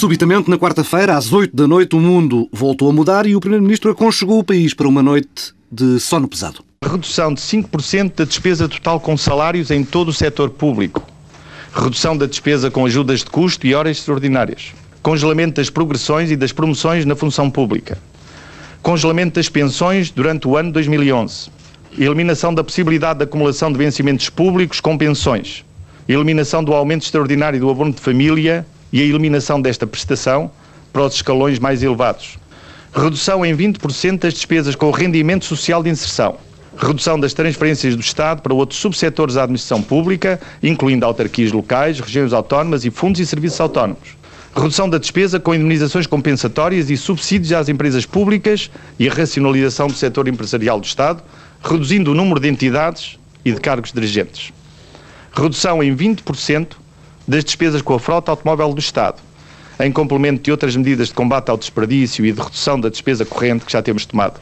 Subitamente, na quarta-feira, às 8 da noite, o mundo voltou a mudar e o Primeiro-Ministro aconchegou o país para uma noite de sono pesado. Redução de 5% da despesa total com salários em todo o setor público. Redução da despesa com ajudas de custo e horas extraordinárias. Congelamento das progressões e das promoções na função pública. Congelamento das pensões durante o ano 2011. Eliminação da possibilidade de acumulação de vencimentos públicos com pensões. Eliminação do aumento extraordinário do abono de família e a eliminação desta prestação para os escalões mais elevados. Redução em 20% das despesas com o rendimento social de inserção. Redução das transferências do Estado para outros subsetores da administração pública, incluindo autarquias locais, regiões autónomas e fundos e serviços autónomos. Redução da despesa com indemnizações compensatórias e subsídios às empresas públicas e a racionalização do setor empresarial do Estado, reduzindo o número de entidades e de cargos dirigentes. Redução em 20% das despesas com a frota automóvel do Estado, em complemento de outras medidas de combate ao desperdício e de redução da despesa corrente que já temos tomado.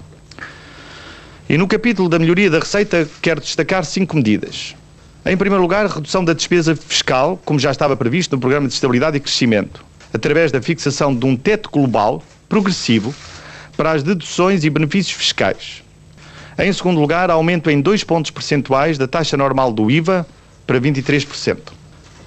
E no capítulo da melhoria da receita, quero destacar cinco medidas. Em primeiro lugar, redução da despesa fiscal, como já estava previsto no Programa de Estabilidade e Crescimento, através da fixação de um teto global, progressivo, para as deduções e benefícios fiscais. Em segundo lugar, aumento em 2 pontos percentuais da taxa normal do IVA para 23%.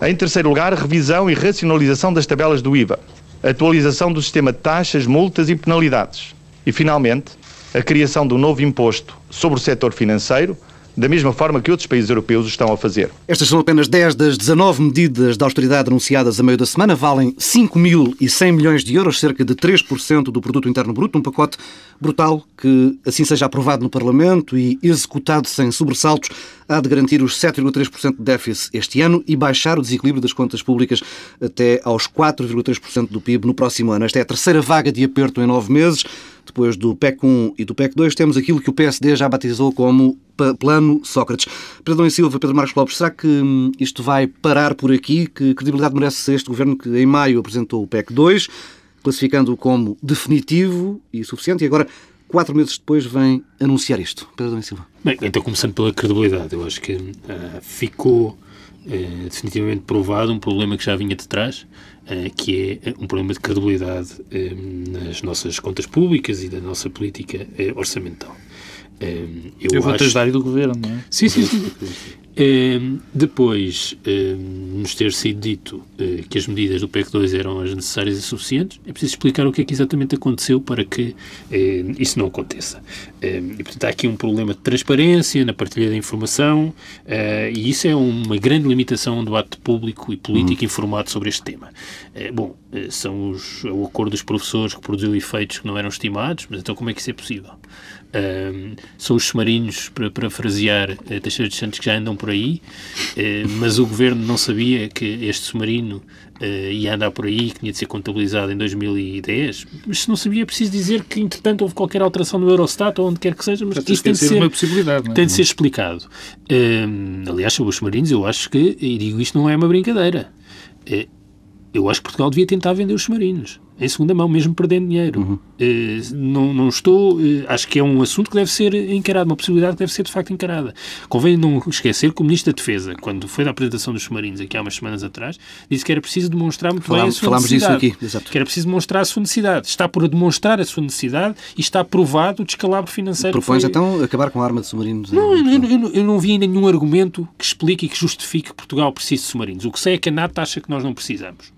Em terceiro lugar, revisão e racionalização das tabelas do IVA, atualização do sistema de taxas, multas e penalidades. E, finalmente, a criação de um novo imposto sobre o setor financeiro, da mesma forma que outros países europeus o estão a fazer. Estas são apenas 10 das 19 medidas de austeridade anunciadas a meio da semana, valem 5.100 milhões de euros, cerca de 3% do produto interno bruto, um pacote brutal que assim seja aprovado no Parlamento e executado sem sobressaltos, há de garantir os 7,3% de déficit este ano e baixar o desequilíbrio das contas públicas até aos 4,3% do PIB no próximo ano. Esta é a terceira vaga de aperto em nove meses. Depois do PEC 1 e do PEC 2, temos aquilo que o PSD já batizou como Plano Sócrates. Pedro e Silva, Pedro Marcos Lopes, será que hum, isto vai parar por aqui? Que credibilidade merece este governo que em maio apresentou o PEC 2, classificando-o como definitivo e suficiente, e agora quatro meses depois vem anunciar isto. Pedro Dom Silva. Bem, então começando pela credibilidade, eu acho que uh, ficou uh, definitivamente provado um problema que já vinha de trás, que é um problema de credibilidade nas nossas contas públicas e da nossa política orçamental. eu, eu vou acho... ajudar do governo, não é? Sim, sim, sim. Uh, depois uh, nos ter sido dito uh, que as medidas do PEC 2 eram as necessárias e suficientes, é preciso explicar o que é que exatamente aconteceu para que isso não aconteça. e, portanto, há aqui um problema de transparência na partilha da informação e isso é uma grande limitação do debate público e político uhum. informado sobre este tema. bom, são os, o acordo dos professores que produziu efeitos que não eram estimados, mas então como é que isso é possível? são os submarinos, para parafrasear uh, Teixeira de Santos, que já andam por aí, uh, mas o governo não sabia que este submarino uh, ia andar por aí, que tinha de ser contabilizado em 2010. Mas se não sabia, é preciso dizer que, entretanto, houve qualquer alteração no Eurostat ou onde quer que seja, mas isso tem de ser, uma possibilidade, é? tem de ser explicado. aliás, sobre os submarinos, eu acho que, e digo isto não é uma brincadeira, eu acho que Portugal devia tentar vender os submarinos em segunda mão, mesmo perdendo dinheiro. Uhum. Uh, não, não estou. Uh, acho que é um assunto que deve ser encarado, uma possibilidade que deve ser de facto encarada. Convém não esquecer que o Ministro da Defesa, quando foi da apresentação dos submarinos aqui há umas semanas atrás, disse que era preciso demonstrar muito falámos, bem a sua falámos necessidade. Disso aqui, exato. Que era preciso demonstrar a sua necessidade. Está por demonstrar a sua necessidade e está provado o descalabro financeiro. Propões foi... então acabar com a arma de submarinos? Não, eu, eu, eu, eu, não vi ainda nenhum argumento que explique e que justifique que Portugal precise de submarinos. O que sei é que a NATO acha que nós não precisamos.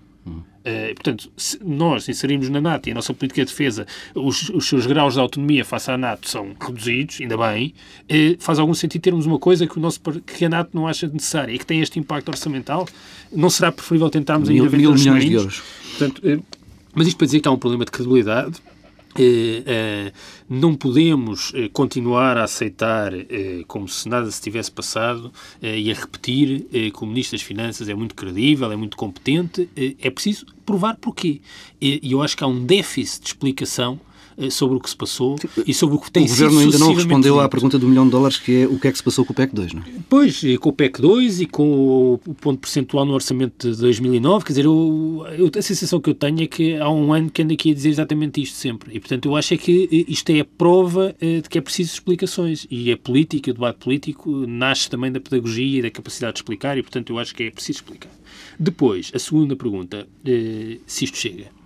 Uh, portanto, se nós inserimos na NATO e a nossa política de defesa, os, os seus graus de autonomia face à NATO são reduzidos, ainda bem, uh, faz algum sentido termos uma coisa que, o nosso, que a NATO não acha necessária e que tem este impacto orçamental. Não será preferível tentarmos mil, ainda mil milhões de euros. Portanto, uh, mas isto para dizer que há um problema de credibilidade eh, eh, não podemos eh, continuar a aceitar como se nada se tivesse passado e a repetir que o Ministro das Finanças é muito credível, é muito competente. é preciso provar porquê. E eu acho que há um déficit de explicação eh, sobre o que se passou e sobre o que tem sido O Governo ainda não respondeu à pergunta do milhão de dólares, que é o que é que se passou com o PEC 2, não é? Pois, com o PEC 2 e com o ponto percentual no orçamento de 2009, quer dizer, eu, eu, a sensação que eu tenho é que há um ano que ando aqui a dizer exatamente isto sempre. E, portanto, eu acho é que eh, isto é a prova eh, de que é preciso explicações. E a política, o debate político, nasce também da pedagogia e da capacidade de explicar e, portanto, eu acho que é preciso explicar. Depois, a segunda pergunta, se isto chega.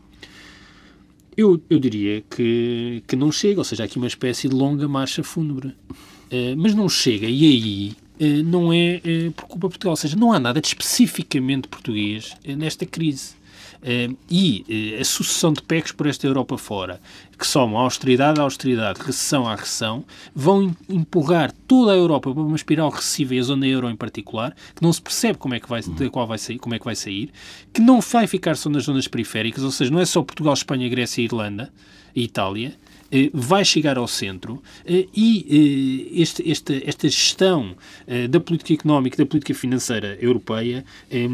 Eu, eu diria que, que não chega, ou seja, há aqui uma espécie de longa marcha fúnebre. Uh, mas não chega, e aí uh, não é uh, por culpa de Portugal, ou seja, não há nada de especificamente português nesta crise. Uh, e uh, a sucessão de PECs por esta Europa fora, que somam austeridade à austeridade, recessão à recessão, vão empurrar toda a Europa para uma espiral recessiva e a zona euro em particular, que não se percebe como é que vai, de qual vai sair, como é que vai sair, que não vai ficar só nas zonas periféricas, ou seja, não é só Portugal, Espanha, Grécia e Irlanda e Itália, eh, vai chegar ao centro eh, e eh, este, esta, esta gestão da política económica e da política financeira europeia é,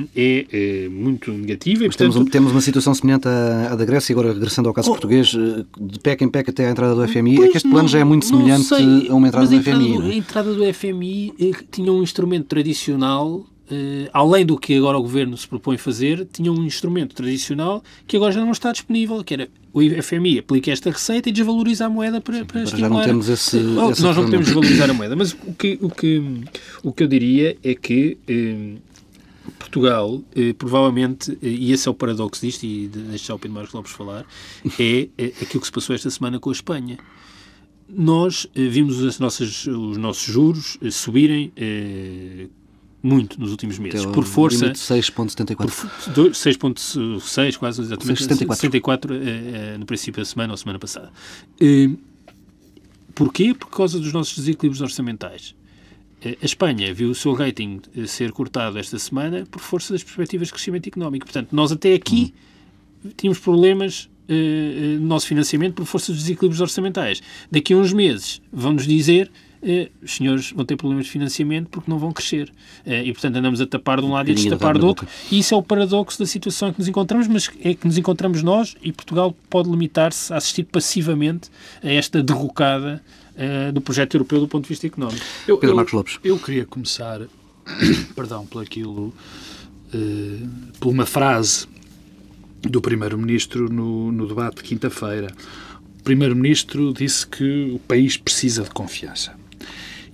é muito negativa. E, portanto... temos, temos uma situação semelhante à, à, da Grécia, agora regressando ao caso oh, português, de PEC em PEC até à entrada do FMI, é que este plano não, já é muito semelhante sei, a uma entrada do FMI. A entrada do FMI tinha um instrumento tradicional Uh, além do que agora o governo se propõe fazer, tinha um instrumento tradicional que agora já não está disponível, que era o FMI aplica esta receita e desvaloriza a moeda para, para estimular. Já não temos esse, Nós não podemos desvalorizar a moeda, mas o que, o que, o que eu diria é que eh, Portugal, eh, provavelmente, eh, e esse é o paradoxo disto, e deixar o Pedro Marcos Lopes falar, é, é aquilo que se passou esta semana com a Espanha. Nós eh, vimos as nossas, os nossos juros eh, subirem eh, muito nos últimos meses. Por força. 6,74. 6,6, quase exatamente. 6,74. 74 eh, no princípio da semana ou semana passada. Eh, porquê? Por causa dos nossos desequilíbrios orçamentais. Eh, a Espanha viu o seu rating eh, ser cortado esta semana por força das perspectivas de crescimento económico. Portanto, nós até aqui uhum. tínhamos problemas no nosso financiamento por força dos desequilíbrios orçamentais. Daqui a uns meses vão-nos dizer eh, os senhores vão ter problemas de financiamento porque não vão crescer. Eh, e, portanto, andamos a tapar de um lado e a destapar do outro. E isso é o paradoxo da situação em que nos encontramos, mas é que nos encontramos nós e Portugal pode limitar-se a assistir passivamente a esta derrocada uh, do projeto europeu do ponto de vista económico. Eu, Pedro Marcos Lopes. Eu, eu queria começar, perdão, por aquilo, por uma frase do Primeiro-Ministro no, no debate de quinta-feira. O Primeiro-Ministro disse que o país precisa de confiança.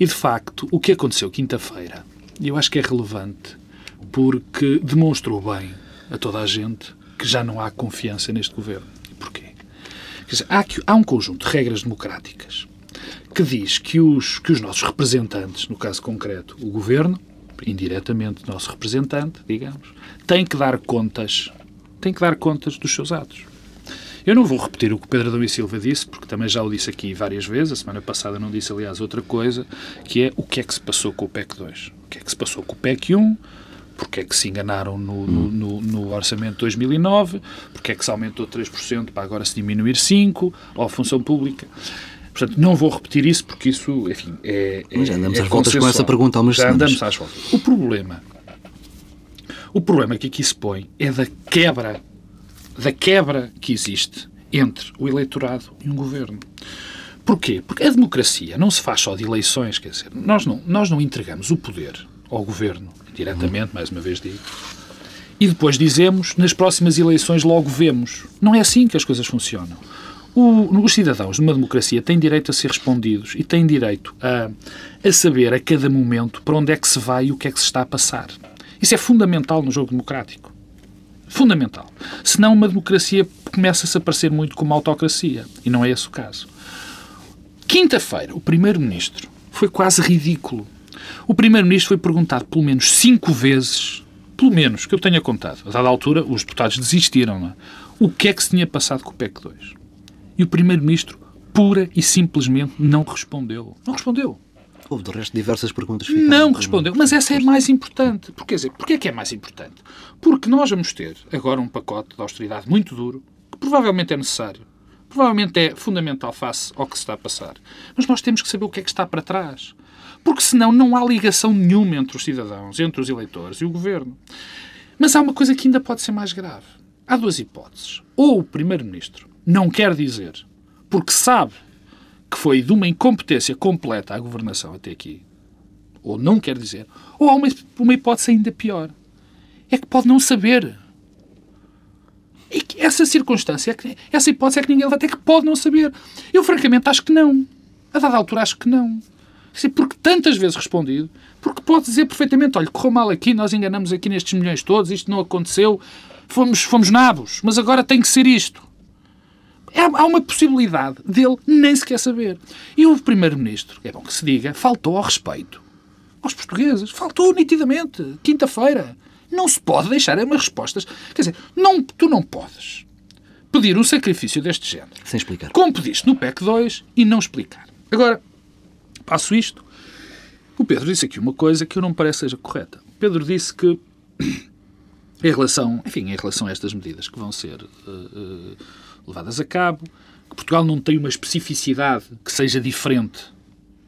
E, de facto, o que aconteceu quinta-feira, eu acho que é relevante, porque demonstrou bem a toda a gente que já não há confiança neste governo. E porquê? Quer dizer, há, há um conjunto de regras democráticas que diz que os, que os nossos representantes, no caso concreto, o governo, indiretamente nosso representante, digamos, tem que dar contas, tem que dar contas dos seus atos. Eu não vou repetir o que Pedro Adão e Silva disse, porque também já o disse aqui várias vezes. A semana passada não disse, aliás, outra coisa, que é o que é que se passou com o PEC 2. O que é que se passou com o PEC 1, porque é que se enganaram no, no, no, no, orçamento de 2009, porque é que se aumentou 3% para agora se diminuir 5%, ou a função pública. Portanto, não vou repetir isso porque isso, enfim, é. é já andamos é às voltas com essa pergunta há umas Já andamos às voltas. O problema, o problema que aqui se põe é da quebra da quebra que existe entre o eleitorado e um governo. Porquê? Porque a democracia não se faz só de eleições, quer dizer, nós não, nós não entregamos o poder ao governo, diretamente, mais uma vez digo, e depois dizemos, nas próximas eleições logo vemos. Não é assim que as coisas funcionam. O, os cidadãos numa democracia têm direito a ser respondidos e têm direito a, a saber a cada momento para onde é que se vai e o que é que se está a passar. Isso é fundamental no jogo democrático. Fundamental. Senão uma democracia começa-se a parecer muito como uma autocracia. E não é esse o caso. Quinta-feira, o Primeiro-Ministro foi quase ridículo. O Primeiro-Ministro foi perguntado pelo menos cinco vezes, pelo menos, que eu tenha contado. A dada altura, os deputados desistiram. É? O que é que se tinha passado com o PEC 2? E o Primeiro-Ministro, pura e simplesmente, não respondeu. Não respondeu. Houve, de resto, diversas perguntas. Não respondeu, mas essa é mais importante. Porque, quer dizer, porquê é que é mais importante? Porque nós vamos ter agora um pacote de austeridade muito duro, que provavelmente é necessário, provavelmente é fundamental face ao que se está a passar. Mas nós temos que saber o que é que está para trás. Porque senão não há ligação nenhuma entre os cidadãos, entre os eleitores e o governo. Mas há uma coisa que ainda pode ser mais grave. Há duas hipóteses. Ou o Primeiro-Ministro não quer dizer, porque sabe foi de uma incompetência completa à governação até aqui, ou não quer dizer, ou há uma, uma hipótese ainda pior. É que pode não saber. E que essa circunstância, é essa hipótese é que ninguém até que pode não saber. Eu, francamente, acho que não. A dada altura, acho que não. Porque tantas vezes respondido, porque pode dizer perfeitamente: olha, correu mal aqui, nós enganamos aqui nestes milhões todos, isto não aconteceu, fomos, fomos nabos, mas agora tem que ser isto. Há uma possibilidade dele nem sequer saber. E o Primeiro-Ministro, é bom que se diga, faltou ao respeito aos portugueses. Faltou nitidamente. Quinta-feira. Não se pode deixar umas respostas. Quer dizer, não, tu não podes pedir um sacrifício deste género. Sem explicar. Como pediste no PEC 2 e não explicar. Agora, passo isto. O Pedro disse aqui uma coisa que eu não me parece seja correta. O Pedro disse que em relação, enfim, em relação a estas medidas que vão ser uh, uh, levadas a cabo, que Portugal não tem uma especificidade que seja diferente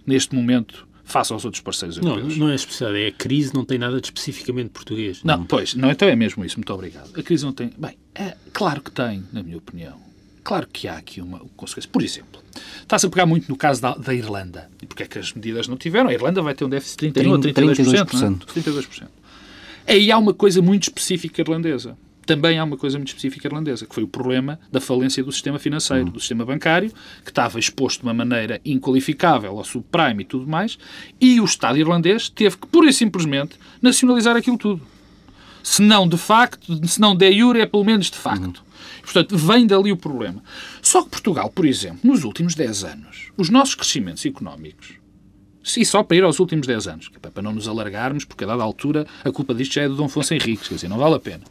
neste momento face aos outros parceiros europeus. Não, não é especial, é a crise não tem nada de especificamente português. Não, não, pois, não, então é mesmo isso, muito obrigado. A crise não tem. Bem, é claro que tem, na minha opinião. Claro que há aqui uma consequência. Por exemplo, está-se a pegar muito no caso da, da, Irlanda. E porque é que as medidas não tiveram? A Irlanda vai ter um déficit de 31 30, ou 32%. 32%. É? 32%. Aí há uma coisa muito específica irlandesa também há uma coisa muito específica irlandesa, que foi o problema da falência do sistema financeiro, do sistema bancário, que estava exposto de uma maneira inqualificável ao subprime e tudo mais, e o Estado irlandês teve que, pura e simplesmente, nacionalizar aquilo tudo. Se não de facto, se não de jure, é pelo menos de facto. Portanto, vem dali o problema. Só que Portugal, por exemplo, nos últimos 10 anos, os nossos crescimentos económicos, e só para ir aos últimos 10 anos, é para não nos alargarmos, porque a dada altura a culpa disto já é do Dom Afonso Henriques, quer dizer, não vale a pena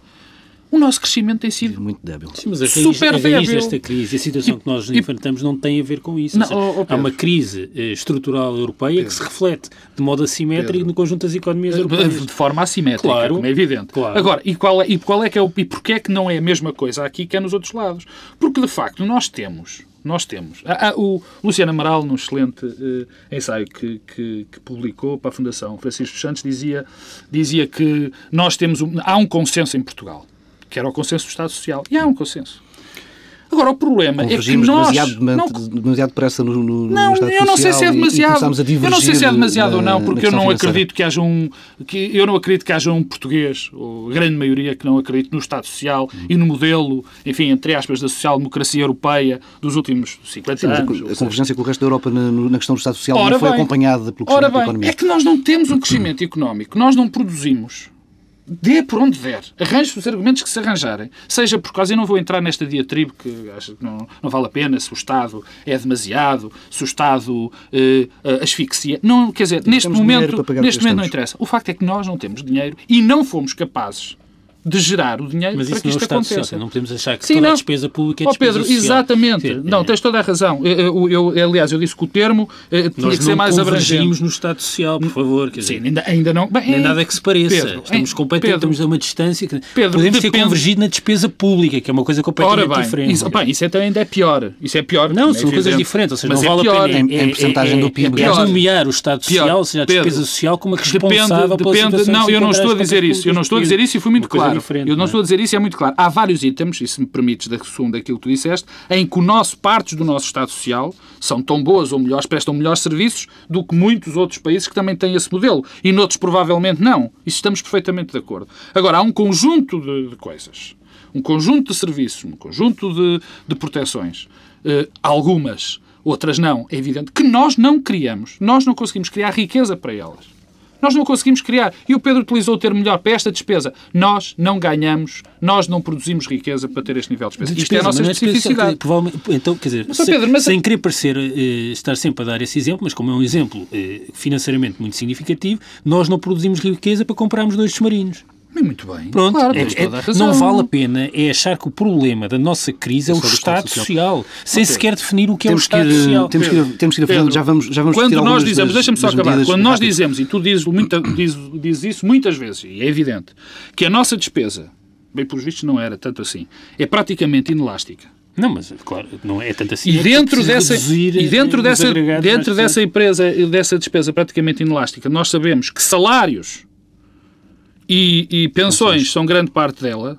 o nosso crescimento tem sido muito débil. Sim, mas a raiz, super a raiz desta crise, a situação que nós enfrentamos não tem a ver com isso. Não, seja, oh, oh, há uma crise eh, estrutural europeia Pedro. que se reflete de modo assimétrico Pedro. no conjunto das economias europeias. De forma assimétrica, claro, como é evidente. Claro. Agora, e qual, é, e qual é que é o... E porquê é que não é a mesma coisa aqui que é nos outros lados? Porque, de facto, nós temos nós temos. o Luciano Amaral, num excelente uh, ensaio que, que, que, publicou para a Fundação Francisco Santos, dizia, dizia que nós temos um, há um consenso em Portugal que era o consenso do Estado Social. E há um consenso. Agora, o problema é que nós... demasiado, não, demasiado depressa no, no, não, no Estado eu não sei se é demasiado. eu não sei se é demasiado ou não, porque eu não acredito que haja um... Que, eu não acredito que haja um português, ou a grande maioria, que não acredite no Estado Social hum. e no modelo, enfim, entre aspas, da social-democracia europeia dos últimos 50 Sim, anos. A convergência com o resto da Europa na, na questão do Estado Social Ora não foi bem, acompanhada pelo crescimento ora bem, da economia. É que nós não temos um crescimento económico, nós não produzimos dê por onde der, arranje os argumentos que se arranjarem, seja por causa, eu não vou entrar nesta diatribe que acho que não, não vale a pena, se o Estado é demasiado, se o Estado eh, asfixia. Não, quer dizer, neste momento, neste momento não interessa. O facto é que nós não temos dinheiro e não fomos capazes de gerar o dinheiro Mas para que isto aconteça. Social, não podemos achar que Sim, toda não. a despesa pública é oh, Pedro, social. exatamente. Sim, não, é. tens toda a razão. Eu, eu, eu, aliás, eu disse que o termo eh, tinha Nós que ser mais abrangente. Nós no Estado Social, por favor. Quer Sim, ainda, ainda não... Bem, Nem é, nada que se pareça. Pedro, estamos completamente estamos a uma distância. Que Pedro, podemos depende... ter convergido na despesa pública, que é uma coisa completamente Ora bem, diferente. Isso, bem, isso é, ainda é pior. Isso é pior. Não, são coisas diferentes. Ou seja, Mas não vale a pena... Em, em porcentagem do PIB. É nomear o Estado Social, ou seja, a despesa social, como a responsável pela situação Não, eu não estou a dizer isso. Eu não estou a dizer isso e fui muito claro. Eu não estou a dizer isso é muito claro. Há vários itens, e se me permites da resumo daquilo que tu disseste, em que o nosso, partes do nosso Estado Social são tão boas ou melhores, prestam melhores serviços do que muitos outros países que também têm esse modelo. E noutros provavelmente não. Isso estamos perfeitamente de acordo. Agora, há um conjunto de, de coisas, um conjunto de serviços, um conjunto de, de proteções, uh, algumas, outras não, é evidente, que nós não criamos. Nós não conseguimos criar riqueza para elas. Nós não conseguimos criar. E o Pedro utilizou o termo melhor para esta despesa. Nós não ganhamos, nós não produzimos riqueza para ter este nível de despesa. Isto é a nossa é especificidade. Então, quer dizer, mas, sem, Pedro, mas... sem querer parecer eh, estar sempre a dar esse exemplo, mas como é um exemplo eh, financeiramente muito significativo, nós não produzimos riqueza para comprarmos dois submarinos. Muito bem. Pronto, claro, é, é, não vale a pena é achar que o problema da nossa crise é, é o Estado Social, social sem okay. sequer definir o que temos é o Estado ir, Social. Temos que ir, temos que ir Pedro, já vamos, já vamos Quando nós dizemos, deixa-me só acabar, quando nós dizemos, e tu dizes, muita, dizes, dizes isso muitas vezes, e é evidente, que a nossa despesa, bem pelos vistos não era tanto assim, é praticamente inelástica. Não, mas claro, não é tanto assim. E é dentro dessa, e dentro dessa, dentro dessa empresa, dessa despesa praticamente inelástica, nós sabemos que salários e, e pensões são grande parte dela,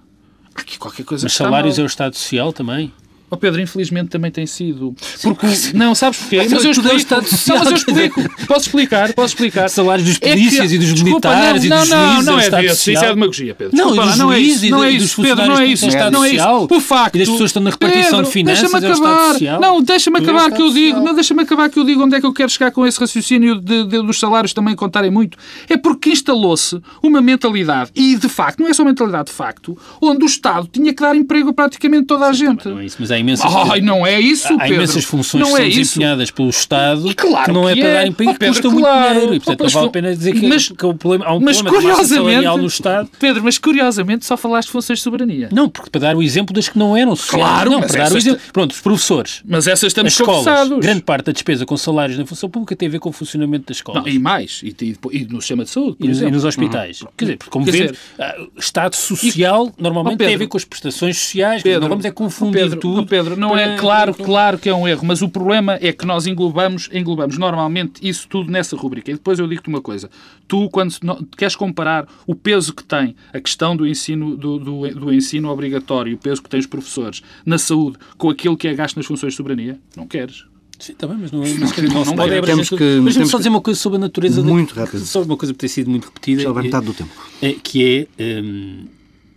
aqui qualquer coisa Mas salários é o Estado Social também? Oh Pedro, infelizmente também tem sido. Porque, não, sabes porquê? Mas, mas eu explico. Não, mas eu explico. Posso explicar? Posso explicar? Salários dos polícias é que, e dos desculpa, militares não, e dos não, juízes. Não, não é isso. Isso é demagogia, Pedro. Não, desculpa, não é isso. Não é isso, Pedro. Não é isso. Não é isso. O facto. E das pessoas estão na repartição Pedro, de finanças. Deixa-me é acabar. Não, deixa-me acabar que eu digo. Não, deixa-me acabar que eu digo onde é que eu quero chegar com esse raciocínio de, de, dos salários também contarem muito. É porque instalou-se uma mentalidade, e de facto, não é só mentalidade de facto, onde o Estado tinha que dar emprego a praticamente toda a gente. Não é isso, mas há imensas, Ai, não é isso, há Pedro. imensas funções não que é são isso. desempenhadas pelo Estado E claro que não é que para é. para Oh, que custa Pedro, muito claro. dinheiro. E, portanto, Oh, não vale a pena dizer que, mas- que o problema, há um Mas problema curiosamente, no Estado. Pedro, mas curiosamente só falaste de funções de soberania. Não, porque para dar o exemplo das que não eram sociais. Claro, não, para dar o exemplo. Pronto, os professores. Mas essas As estamos escolas, conversados. grande parte da despesa com salários na função pública tem a ver com o funcionamento das escolas. Não, e mais, e, e, e no sistema de saúde, por E nos, exemplo. e nos hospitais. Quer dizer, porque como vemos, ah, Estado social normalmente Oh, Pedro. tem a ver com as prestações sociais. não vamos é confundir Pedro, tudo. Pedro, não é claro, claro que é um erro, mas o problema é que nós englobamos, englobamos normalmente isso tudo nessa rubrica. E depois eu digo-te uma coisa. Tu, quando queres comparar o peso que tem a questão do ensino, do, do, do ensino obrigatório o peso que têm os professores na saúde com aquilo que é gasto nas funções de soberania, não queres. Sim, está bem, mas não, mas, não se não pode é. abranger Temos que- Mas temos só que- dizer uma coisa sobre a natureza. da- Muito rápido. Só uma coisa que tem sido muito repetida. Já vai eh, metade do tempo. eh, que é hum,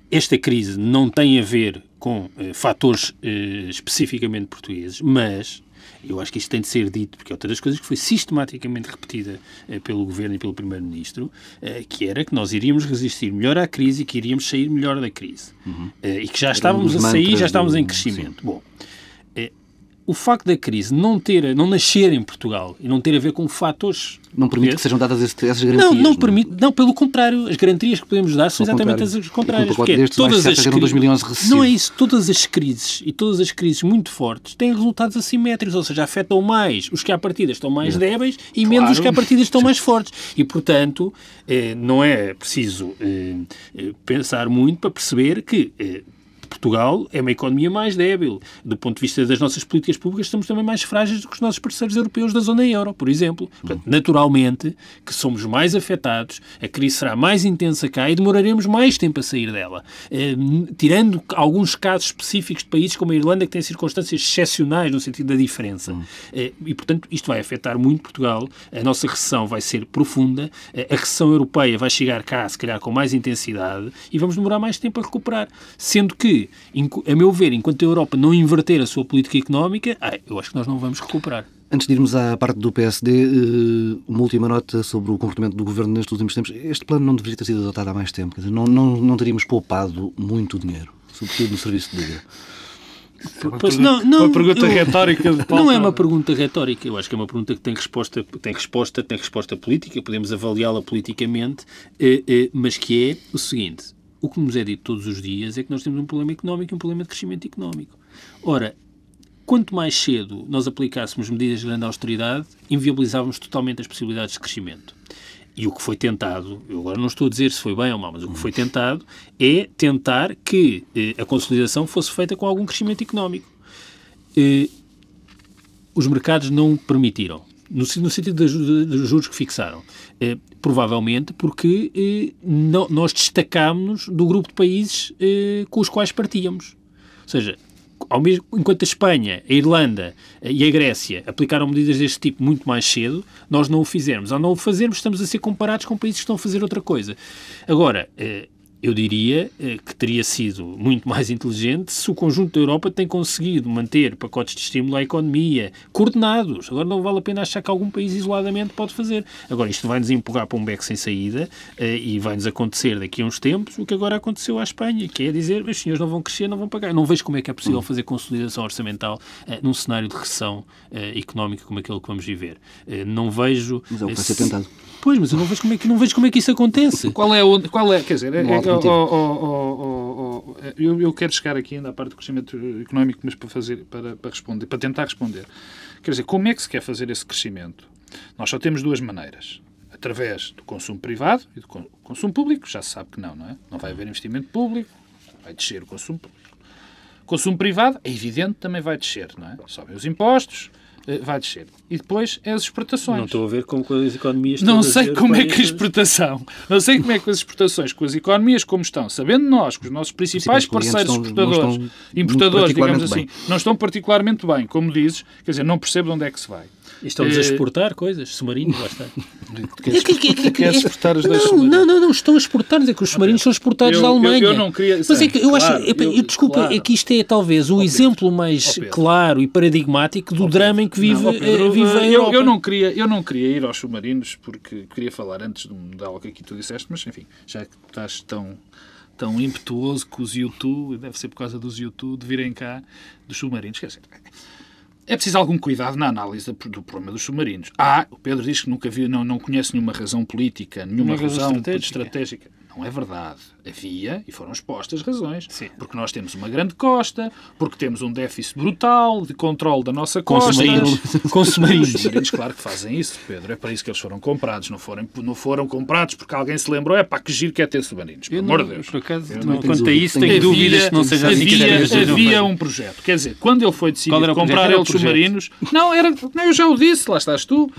esta crise não tem a ver com eh, fatores eh, especificamente portugueses, mas eu acho que isto tem de ser dito, porque é outra das coisas que foi sistematicamente repetida eh, pelo Governo e pelo Primeiro-Ministro, eh, que era que nós iríamos resistir melhor à crise e que iríamos sair melhor da crise. Eh, e que já estávamos a sair, já estávamos em crescimento. Bom, eh, o facto da crise não ter, não nascer em Portugal e não ter a ver com fatores Não permite que sejam dadas essas garantias. não, não é? permite, não, pelo contrário, as garantias que podemos dar são Ao exatamente contrário. as contrárias. Porque destes, mais certo, eram 2 cri- milhões recessivos. Não é isso, todas as crises e todas as crises muito fortes têm resultados assimétricos, ou seja, afetam mais os que à partida estão mais débeis e menos os que à partida estão mais fortes. E, portanto, eh, não é preciso eh, eh, pensar muito para perceber que Portugal é uma economia mais débil. Do ponto de vista das nossas políticas públicas, estamos também mais frágeis do que os nossos parceiros europeus da zona euro, por exemplo. Portanto, naturalmente, que somos mais afetados, a crise será mais intensa cá e demoraremos mais tempo a sair dela. Eh, tirando alguns casos específicos de países como a Irlanda, que têm circunstâncias excepcionais no sentido da diferença. Eh, e, portanto, isto vai afetar muito Portugal. A nossa recessão vai ser profunda. Eh, a recessão europeia vai chegar cá, se calhar, com mais intensidade e vamos demorar mais tempo a recuperar. Sendo que, a meu ver, enquanto a Europa não inverter a sua política económica, ai, eu acho que nós não vamos recuperar. Antes de irmos à parte do PSD, eh, uma última nota sobre o comportamento do Governo nestes últimos tempos. Este plano não deveria ter sido adotado há mais tempo. Quer dizer, não, não, não teríamos poupado muito dinheiro, sobretudo no serviço de liga. Pois, não, não, uma pergunta eu- retórica de Paulo Não é uma pergunta retórica, eu acho que é uma pergunta que tem resposta, tem resposta, tem resposta política, podemos avaliá-la politicamente, eh, eh, mas que é o seguinte: o que nos é dito todos os dias é que nós temos um problema económico e um problema de crescimento económico. Ora, quanto mais cedo nós aplicássemos medidas de grande austeridade, inviabilizávamos totalmente as possibilidades de crescimento. E o que foi tentado, eu agora não estou a dizer se foi bem ou mal, mas o que foi tentado é tentar que eh, a consolidação fosse feita com algum crescimento económico. Eh, os mercados não permitiram, no, no sentido dos juros que fixaram. Eh, provavelmente porque eh, no- nós destacámos-nos do grupo de países eh, com os quais partíamos. Ou seja, ao mesmo, enquanto a Espanha, a Irlanda eh, e a Grécia aplicaram medidas deste tipo muito mais cedo, nós não o fizemos. Ao não o fazermos, estamos a ser comparados com países que estão a fazer outra coisa. Agora, eh, eu diria eh, que teria sido muito mais inteligente se o conjunto da Europa tem conseguido manter pacotes de estímulo à economia coordenados. Agora não vale a pena achar que algum país isoladamente pode fazer. Agora isto vai-nos empurrar para um beco sem saída eh, e vai-nos acontecer daqui a uns tempos o que agora aconteceu à Espanha, que é dizer os senhores não vão crescer, não vão pagar. Não vejo como é que é possível fazer consolidação orçamental eh, num cenário de recessão económica como aquele que vamos viver. Não vejo... Mas é o que vai ser tentado. Pois, mas eu não vejo como é que, não vejo como é que isso acontece. Qual é, o, qual é, quer dizer, é, é- alternativa. ó- ó- ó- ó- ó- eu, eu quero chegar aqui ainda à parte do crescimento económico, mas para fazer, para, para responder, para tentar responder. Quer dizer, como é que se quer fazer esse crescimento? Nós só temos duas maneiras. Através do consumo privado e do con- consumo público, já se sabe que não, não é? Não vai haver investimento público, vai descer o consumo público. Consumo privado, é evidente, também vai descer, não é? Sobem os impostos, vai descer. E depois é as exportações. Não estou a ver como as economias Não sei como é que a exportação, não sei como é que as exportações, com as economias como estão, sabendo nós que os nossos principais parceiros estão- exportadores, importadores, digamos assim, particularmente não estão particularmente bem, como dizes, quer dizer, não percebo de onde é que se vai. E Estamos a Eh, exportar coisas, submarinos, lá está. Queres, queres exportar os dois Não, submarinos? não, não, não, estão a exportar, é que os submarinos são exportados Eu- da Alemanha. eu não queria- Mas é que eu claro, acho, eu- eu, desculpa, claro. é que isto é talvez o exemplo mais claro e paradigmático do drama em que vive, Não, ó, Pedro, eh, vive a eu, Europa. eu não queria, eu não queria ir aos submarinos porque queria falar antes de, de algo que aqui tu disseste, mas enfim, já que estás tão, tão impetuoso com os YouTube, deve ser por causa dos YouTube, de virem cá dos submarinos. Quer dizer, é preciso algum cuidado na análise do problema dos submarinos. Ah, o Pedro diz que nunca viu, não, não conhece nenhuma razão política, nenhuma Uma razão razão estratégica. estratégica. Não é verdade. Havia e foram expostas razões. Sim. Porque nós temos uma grande costa, porque temos um déficit brutal de controle da nossa Com costa. submarinos. Com Os submarinos. submarinos, claro que fazem isso, Pedro. É para isso que eles foram comprados. Não foram, não foram comprados porque alguém se lembrou, é pá, que giro que é ter submarinos. Pelo amor de Deus. por acaso, não quanto a isso, Tenho tenho dúvida. dúvidas que não seja assim havia, havia um projeto. Quer dizer, quando ele foi decidido comprar projeto. submarinos, não, era, não, eu já o disse, lá estás tu,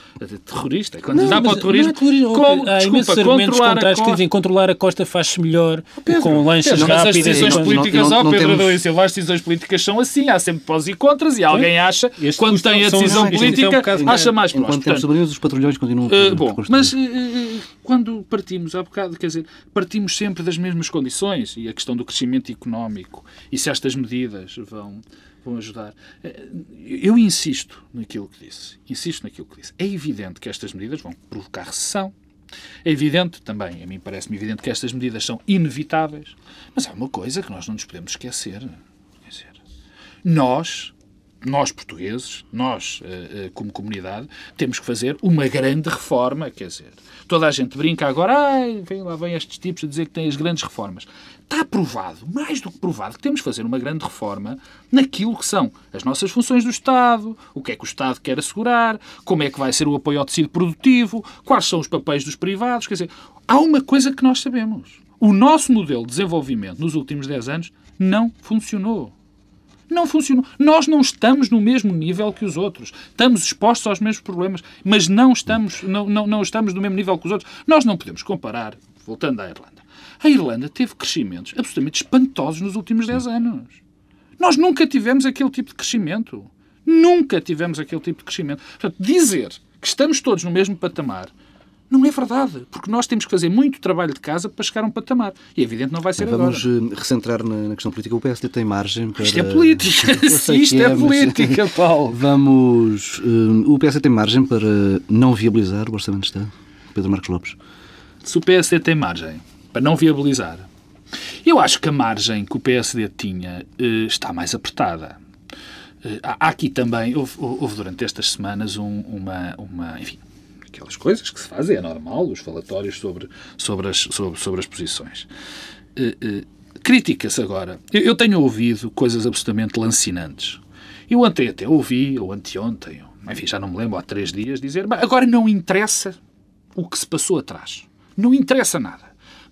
terrorista. Quando Não, dá para o mas terrorismo, não é terrorismo. com- Há imensos desculpa, argumentos controlar a contrários que costa. dizem controlar a costa faz-se melhor Pedro, com lanchas Pedro, mas as rápidas. decisões não- não- políticas, não- ó Pedro temos- Adão e Silva, as decisões políticas são assim, há sempre pós e contras, e alguém acha, Este quando tem a são- decisão não, isto é um política, acha mais Enquanto próximo. temos submarinos, os patrulhões continuam Uh, bom, mas uh, quando partimos, há bocado, quer dizer, partimos sempre das mesmas condições e a questão do crescimento económico e se estas medidas vão, vão ajudar. Eu insisto naquilo que disse. Insisto naquilo que disse. É evidente que estas medidas vão provocar recessão. É evidente também, a mim parece-me evidente que estas medidas são inevitáveis, mas há uma coisa que nós não nos podemos esquecer. Quer dizer, nós, nós portugueses, nós eh, eh, como comunidade, temos que fazer uma grande reforma, quer dizer, toda a gente brinca agora, vem lá vem estes tipos a dizer que têm as grandes reformas. Está provado, mais do que provado, que temos que fazer uma grande reforma naquilo que são as nossas funções do Estado, o que é que o Estado quer assegurar, como é que vai ser o apoio ao tecido produtivo, quais são os papéis dos privados, quer dizer, há uma coisa que nós sabemos. O nosso modelo de desenvolvimento nos últimos 10 anos não funcionou. Não funcionou. Nós não estamos no mesmo nível que os outros. Estamos expostos aos mesmos problemas, mas não estamos, não, não, não estamos no mesmo nível que os outros. Nós não podemos comparar, voltando à Irlanda. A Irlanda teve crescimentos absolutamente espantosos nos últimos 10 anos. Nós nunca tivemos aquele tipo de crescimento. Nunca tivemos aquele tipo de crescimento. Portanto, dizer que estamos todos no mesmo patamar não é verdade, porque nós temos que fazer muito trabalho de casa para chegar a um patamar. E é evidente que não vai ser Vamos agora. eh, recentrar na, questão política. O PSD tem margem para... Isto é política. Isto é mas- política, Paulo. Vamos... eh, o PSD tem margem para não viabilizar o Orçamento de Estado? Pedro Marcos Lopes. se o PSD tem margem para não viabilizar, eu acho que a margem que o PSD tinha eh, está mais apertada. Eh, há aqui também, houve, houve durante estas semanas um- uma, uma, enfim, aquelas coisas que se fazem, é normal, os falatórios sobre, sobre, as, sobre, sobre as posições. Eh, Critica-se agora. Eu, tenho ouvido coisas absolutamente lancinantes. Eu ontem até ouvi, ou anteontem, enfim, já não me lembro, há três dias, dizer "Bem, agora não interessa o que se passou atrás. Não interessa nada.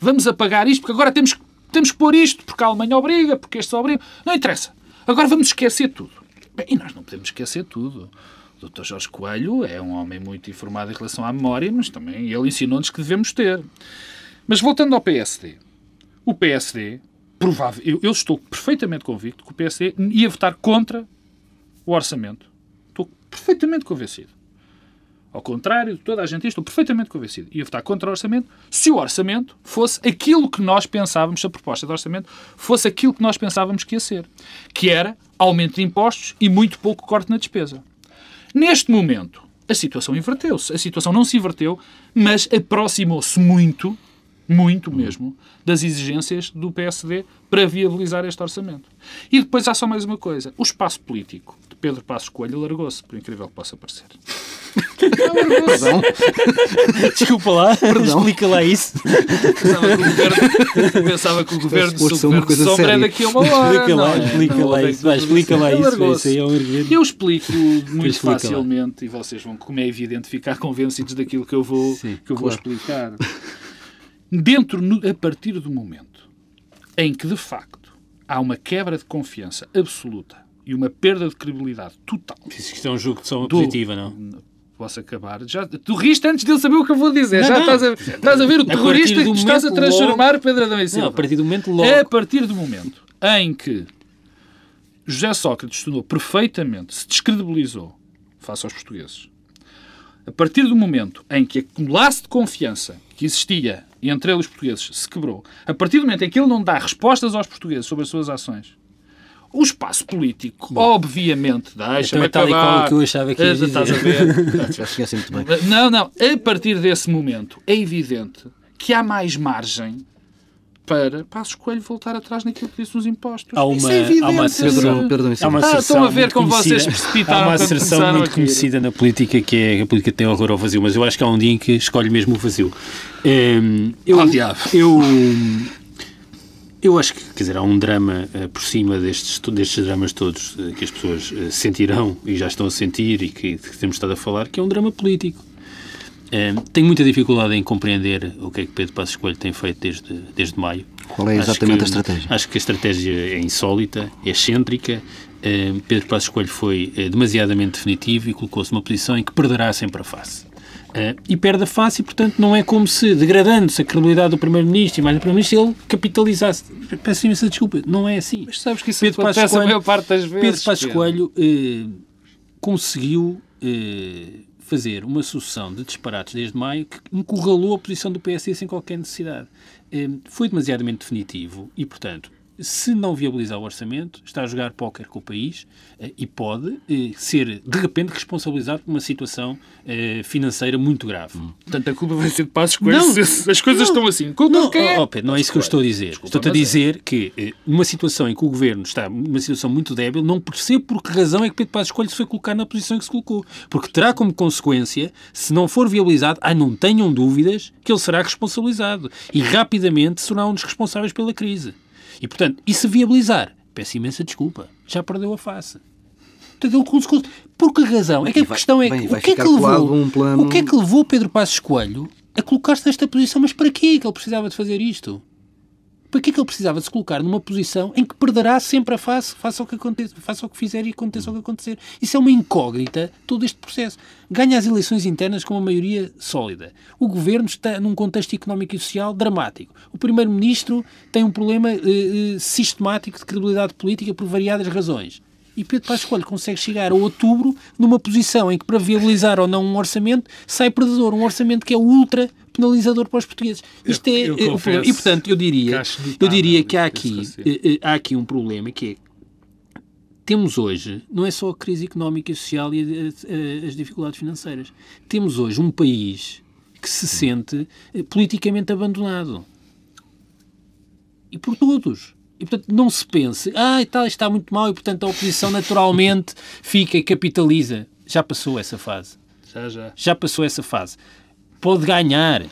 Vamos apagar isto, porque agora temos, temos que pôr isto, porque a Alemanha obriga, porque este obriga. Não interessa. Agora vamos esquecer tudo. Bem, e nós não podemos esquecer tudo. O Dr. Jorge Coelho é um homem muito informado em relação à memória, mas também ele ensinou-nos que devemos ter. Mas voltando ao PSD. O PSD, provável, eu, eu estou perfeitamente convicto que o PSD ia votar contra o orçamento. Estou perfeitamente convencido. Ao contrário de toda a gente, estou perfeitamente convencido. Ia votar contra o orçamento se o orçamento fosse aquilo que nós pensávamos, se a proposta de orçamento fosse aquilo que nós pensávamos que ia ser. Que era aumento de impostos e muito pouco corte na despesa. Neste momento, a situação inverteu-se. A situação não se inverteu, mas aproximou-se muito, muito mesmo, das exigências do PSD para viabilizar este orçamento. E depois há só mais uma coisa. O espaço político Pedro Passos Coelho largou-se, por incrível que possa parecer. Perdão. Desculpa lá, explica lá isso. Pensava que o governo, pensava que o governo, coisa sombra é daqui a uma hora. Explica lá, não explica Não, lá tem isso. Vai, explica lá isso. Isso aí é um argumento. Eu explico muito Explica lá. facilmente e vocês vão, como é evidente, ficar convencidos daquilo que eu vou, Sim, que eu vou claro. explicar. Dentro, no- a partir do momento em que, de facto, há uma quebra de confiança absoluta e uma perda de credibilidade total isto é um jogo de som Do- positiva, não? Posso acabar? Já, tu riste antes de ele saber o que eu vou dizer. Não, Já não. Estás, a, estás a ver o terrorista que estás a transformar Pedro Adão e Silva. Não, a partir do momento logo. É a partir do momento em que José Sócrates tornou perfeitamente, se descredibilizou face aos portugueses, a partir do momento em que a laço de confiança que existia entre ele e os portugueses se quebrou, a partir do momento em que ele não dá respostas aos portugueses sobre as suas ações, o espaço político, obviamente, deixa-me Então é tal e qual acabar. o que eu achava que ias Eh, Estás a dizer. ver? Muito bem. Não, não. A partir desse momento, é evidente que há mais margem para Passos Coelho voltar atrás naquilo que disse nos impostos. Há uma, Isso é evidente. há uma asserção, Pedro, há uma Ah, estão a ver muito como vocês conhecida- precipitaram Há uma asserção muito conhecida na política que é a política tem horror ao vazio, mas eu acho que há um dia em que escolhe mesmo o vazio. Ehm, eu, Ao diabo. eu, eu acho que, quer dizer, há um drama eh, por cima destes, destes dramas todos eh, que as pessoas eh, sentirão e já estão a sentir e que, que temos estado a falar, que é um drama político. Tenho muita dificuldade em compreender o que é que Pedro Passos Coelho tem feito desde, desde maio. Qual é exatamente que- a estratégia? Acho que a estratégia é insólita, é excêntrica. Pedro Passos Coelho foi demasiadamente definitivo e colocou-se numa posição em que perderá sempre a face. Eh, e perde a face e, portanto, não é como se, degradando-se a credibilidade do Primeiro-Ministro e mais do Primeiro-Ministro, ele capitalizasse. Peço imensa desculpa, não é assim. Mas sabes que isso Pedro Passos acontece a Coelho- maior parte das vezes. Pedro Passos. Coelho eh, conseguiu eh, fazer uma sucessão de disparates desde maio que encurralou a posição do PSD sem qualquer necessidade. Foi demasiadamente definitivo e, portanto, se não viabilizar o orçamento, está a jogar póquer com o país eh, e pode eh, ser, de repente, responsabilizado por uma situação eh, financeira muito grave. Portanto, a culpa vai ser de Passos Coelho. Não. se As coisas estão assim. Culpa Não, quem é? oh, oh, Pedro, não é isso que eu estou a dizer. Estou-te a é. dizer que, eh, numa situação em que o governo está numa situação muito débil, não percebo por que razão é que Pedro Passos Coelho se foi colocar na posição em que se colocou. Porque terá como consequência, se não for viabilizado, ai, não tenham dúvidas que ele será responsabilizado. E rapidamente será um dos responsáveis pela crise. E, portanto, e se viabilizar? Peço imensa desculpa. Já perdeu a face. Portanto. Por que razão? É que a vai- questão é bem, o que é que levou, um plano- o que é que levou Pedro Passos Coelho a colocar-se nesta posição? Mas para quê que ele precisava de fazer isto? Para que é que ele precisava de se colocar numa posição em que perderá sempre a face, faça o que aconteça, faça o que fizer e aconteça o que acontecer? Isso é uma incógnita, todo este processo. Ganha as eleições internas com uma maioria sólida. O governo está num contexto económico e social dramático. O primeiro-ministro tem um problema eh, eh, sistemático de credibilidade política por variadas razões. E Pedro Passos Coelho consegue chegar a outubro numa posição em que, para viabilizar ou não um orçamento, sai perdedor. Um orçamento que é ultra penalizador para os portugueses. Isto é eu eh, o problema. E, portanto, eu diria, eu diria que há aqui, eh, eh, há aqui um problema que é temos hoje, não é só a crise económica e social e as dificuldades financeiras, temos hoje um país que se sente politicamente abandonado. E por todos. E, portanto, não se pense, ah, e tal, está muito mal e, portanto, a oposição naturalmente fica e capitaliza. Já passou essa fase Já, já. já passou essa fase. Pode ganhar.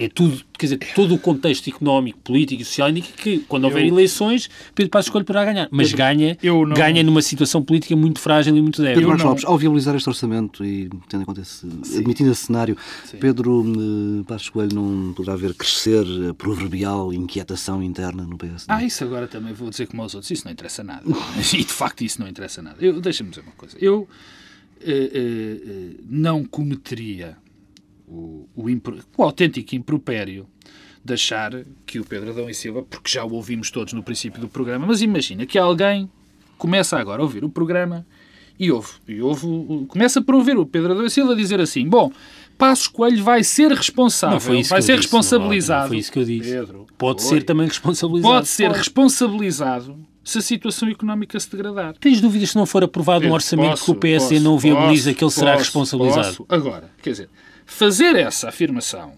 É tudo, quer dizer, todo o contexto económico, político e social indica que quando houver Eu- eleições, Pedro Passos Coelho poderá ganhar. Mas ganha, eu não- ganha numa situação política muito frágil e muito débil. Pedro Marcos Lopes, ao viabilizar este orçamento e tendo em conta esse, admitindo esse cenário, Pedro eh, Passos Coelho não poderá ver crescer a proverbial inquietação interna no PSD? Ah, isso agora também vou dizer como aos outros. Isso não interessa nada. E de facto isso não interessa nada. Eu, Deixa-me dizer uma coisa. Eu eh, eh, não cometeria o, o, o autêntico impropério de achar que o Pedro Adão e Silva, porque já o ouvimos todos no princípio do programa, mas imagina que alguém começa agora a ouvir o programa e ouve, e ouve começa por ouvir o Pedro Adão e Silva dizer assim: Bom, Passos Coelho vai ser responsável, Não foi isso vai que ser eu disse, responsabilizado. Não foi isso que eu disse. Pedro, Pode foi. ser também responsabilizado. Pode ser responsabilizado se a situação económica se degradar. Tens dúvidas se não for aprovado um Pedro, orçamento posso, que o posso, não viabiliza posso, que ele será responsabilizado? Agora, quer dizer, fazer essa afirmação,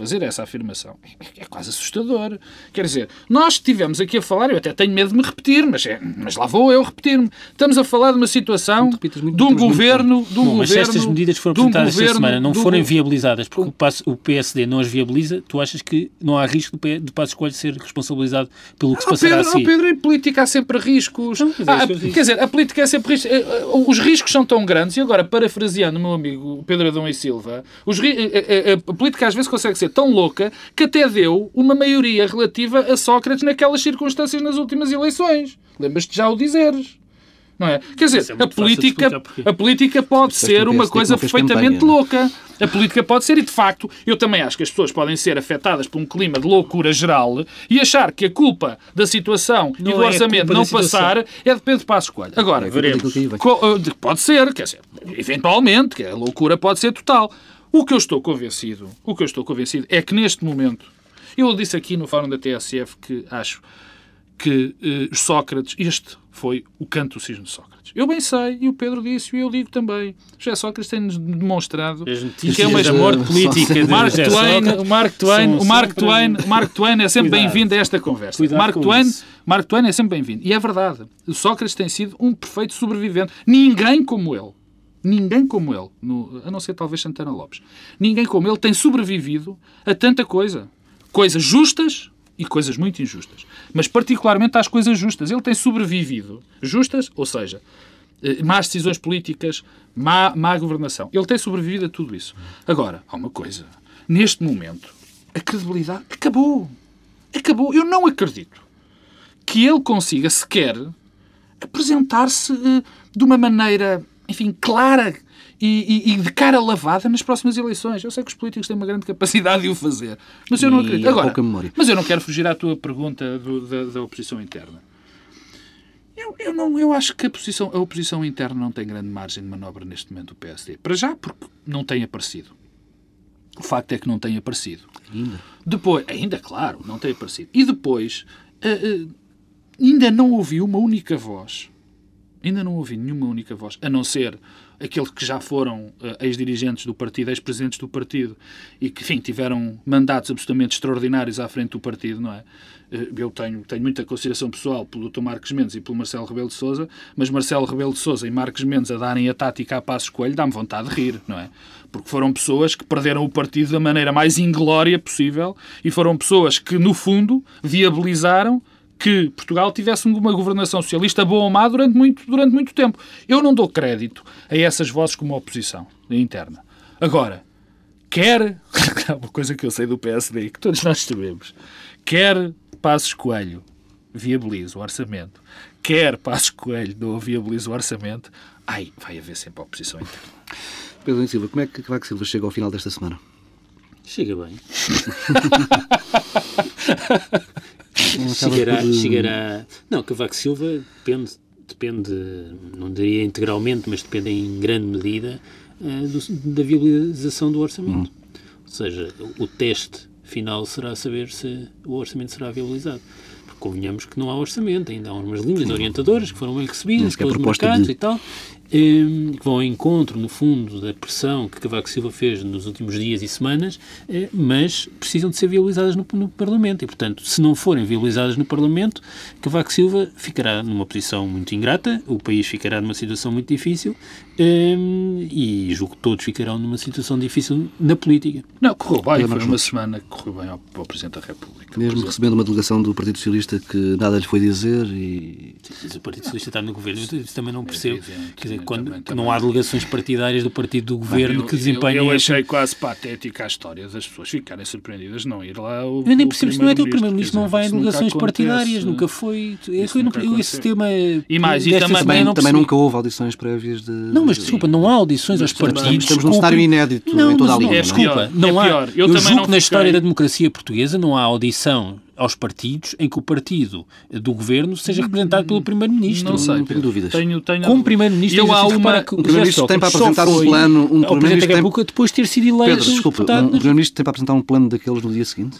fazer essa afirmação é, é quase assustador. Quer dizer, nós estivemos aqui a falar, eu até tenho medo de me repetir, mas, é, mas lá vou eu repetir-me. Estamos a falar de uma situação repitas muito, de um muito governo, de um Bom, mas se governo, estas medidas que foram apresentadas esta governo, semana não forem viabilizadas porque o passo- PSD não as viabiliza, tu achas que não há risco de P- de Passos Coelho ser responsabilizado pelo que se Oh, passará Pedro, a oh, Pedro, em política há sempre riscos. Não, é Ah, quer dizer, a política é sempre risco. eh, eh, Os riscos são tão grandes, e agora, parafraseando o meu amigo Pedro Adão e Silva, os ri- eh, eh, a política às vezes consegue ser tão louca que até deu uma maioria relativa a Sócrates naquelas circunstâncias nas últimas eleições. Lembras-te já o dizeres. Não é? Quer dizer, é a política, a política pode ser uma coisa fez perfeitamente campanha, é? louca. A política pode ser, e de facto, eu também acho que as pessoas podem ser afetadas por um clima de loucura geral e achar que a culpa da situação e Não do é a orçamento não passar é de Pedro Passos Coelho. Agora, É aí vem. Co- uh, Pode ser, quer dizer, eventualmente, que a loucura pode ser total. O que eu estou convencido, o que eu estou convencido é que neste momento, eu disse aqui no fórum da TSF que acho que uh, Sócrates, este foi o canto do cisne de Sócrates. Eu bem sei, e o Pedro disse, e eu digo também. José Sócrates tem-nos demonstrado que é uma de morte política de Mark Twain, o Mark Twain, o Mark Twain, o Mark Twain é sempre bem-vindo a esta conversa. Mark Twain, Mark Twain é sempre bem-vindo. E é verdade. O Sócrates tem sido um perfeito sobrevivente. Ninguém como ele. Ninguém como ele, no, a não ser talvez Santana Lopes, ninguém como ele tem sobrevivido a tanta coisa. Coisas justas e coisas muito injustas. Mas particularmente às coisas justas. Ele tem sobrevivido. Justas, ou seja, eh, más decisões políticas, má, má governação. Ele tem sobrevivido a tudo isso. Agora, há uma coisa. Neste momento, a credibilidade acabou. Acabou. Eu não acredito que ele consiga sequer apresentar-se eh, de uma maneira enfim, clara e, e, e, de cara lavada nas próximas eleições. Eu sei que os políticos têm uma grande capacidade de o fazer, mas eu não acredito. Agora, mas eu não quero fugir à tua pergunta do, da, da, oposição interna. Eu, eu, não, eu acho que a, posição, a oposição interna não tem grande margem de manobra neste momento do PSD. Para já, porque não tem aparecido. O facto é que não tem aparecido. Ainda? Depois, ainda, claro, não tem aparecido. E depois, uh, uh, ainda não ouvi uma única voz Ainda não ouvi nenhuma única voz, a não ser aqueles que já foram uh, ex-dirigentes do partido, ex-presidentes do partido e que, enfim, tiveram mandatos absolutamente extraordinários à frente do partido, não é? Uh, eu tenho, tenho muita consideração pessoal pelo Dr. Marcos Mendes e pelo Marcelo Rebelo de Sousa, mas Marcelo Rebelo de Sousa e Marcos Mendes a darem a tática a Passos Coelho dá-me vontade de rir, não é? Porque foram pessoas que perderam o partido da maneira mais inglória possível e foram pessoas que, no fundo, viabilizaram que Portugal tivesse uma governação socialista boa ou má durante muito, durante muito tempo. Eu não dou crédito a essas vozes como oposição interna. Agora, quer, uma coisa que eu sei do PSD, que todos nós sabemos, quer Passos Coelho viabilize o orçamento, quer Passos Coelho não viabilize o orçamento, ai, vai haver sempre oposição interna. Pedro Silva, como é que Cavaco Silva chega ao final desta semana? Chega bem. chegará, por... chegará. Não, Cavaco Silva depende, depende, não diria integralmente, mas depende em grande medida uh, do, da viabilização do orçamento. Hum. Ou seja, o, o teste final será saber se o orçamento será viabilizado Porque convenhamos que não há orçamento, ainda há umas linhas orientadoras que foram bem recebidas pelos mercados de... e tal, que vão ao encontro, no fundo, da pressão que Cavaco Silva fez nos últimos dias e semanas, eh, mas precisam de ser viabilizadas no, no, Parlamento. E, portanto, se não forem viabilizadas no Parlamento, Cavaco Silva ficará numa posição muito ingrata, o país ficará numa situação muito difícil e julgo que todos ficarão numa situação difícil na política. Não, correu bem, foi uma semana que correu bem ao, ao Presidente da República. Mesmo recebendo uma delegação do Partido Socialista que nada lhe foi dizer e... Sim, o Partido Socialista está no governo, isso também não percebo. É Quer dizer, quando também, também. não há delegações partidárias do partido do governo eu, que desempenhem. Eu, eu achei quase patética a história das pessoas ficarem surpreendidas não ir lá. O, eu nem percebo se não é do Primeiro-Ministro, não vai em delegações partidárias, nunca foi. Isso eu, nunca eu, esse tema. E mais, e também, também, não também nunca houve audições prévias de. Não, mas desculpa, não há audições aos partidos. Estamos num cenário inédito não, em toda a língua. É, desculpa, não é há. Eu, eu julgo que na história da democracia portuguesa não há audição aos partidos em que o partido do governo seja representado pelo Primeiro-Ministro. Não sei, não tenho dúvidas. Tenho, tenho... Como Primeiro-Ministro, eu há uma... o Primeiro-Ministro tem para apresentar um plano... Um Primeiro-Ministro tem... depois de ter sido eleito... Pedro, desculpa, um Primeiro-Ministro tem para apresentar um plano daqueles no dia seguinte?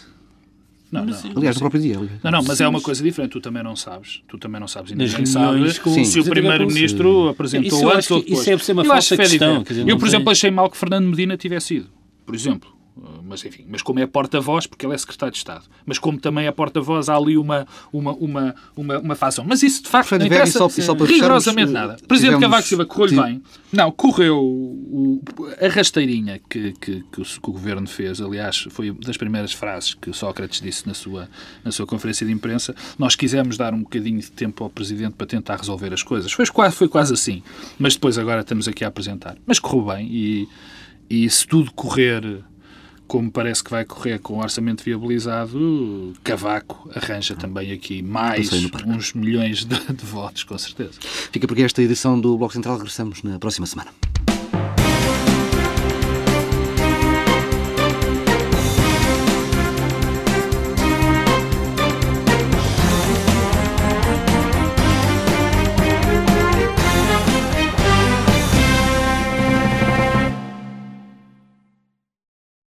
Não, não. Aliás, no próprio dia. Não, não, mas é uma coisa diferente. Tu também não sabes. Tu também não sabes. Nas ninguém sabe com... se o Primeiro-Ministro apresentou isso antes ou depois. Isso deve ser uma falsa questão. Dizer, eu, por exemplo, achei mal que Fernando Medina tivesse ido. Por exemplo mas enfim, mas como é porta-voz, porque ele é secretário de Estado, mas como também é porta-voz, há ali uma, uma, uma, uma, uma fação. Mas isso, de facto, não interessa só, só rigorosamente nada. O Presidente tivemos, Cavaco Silva correu-lhe bem. Não, correu o, a rasteirinha que, que, que, o, que, o, Governo fez, aliás, foi das primeiras frases que Sócrates disse na sua, na sua conferência de imprensa. Nós quisemos dar um bocadinho de tempo ao Presidente para tentar resolver as coisas. Foi quase, foi quase assim. Mas depois agora estamos aqui a apresentar. Mas correu bem e, e se tudo correr como parece que vai correr com o orçamento viabilizado, Cavaco arranja também aqui mais uns milhões de, de votos, com certeza. Fica por aqui esta edição do Bloco Central. Regressamos na próxima semana.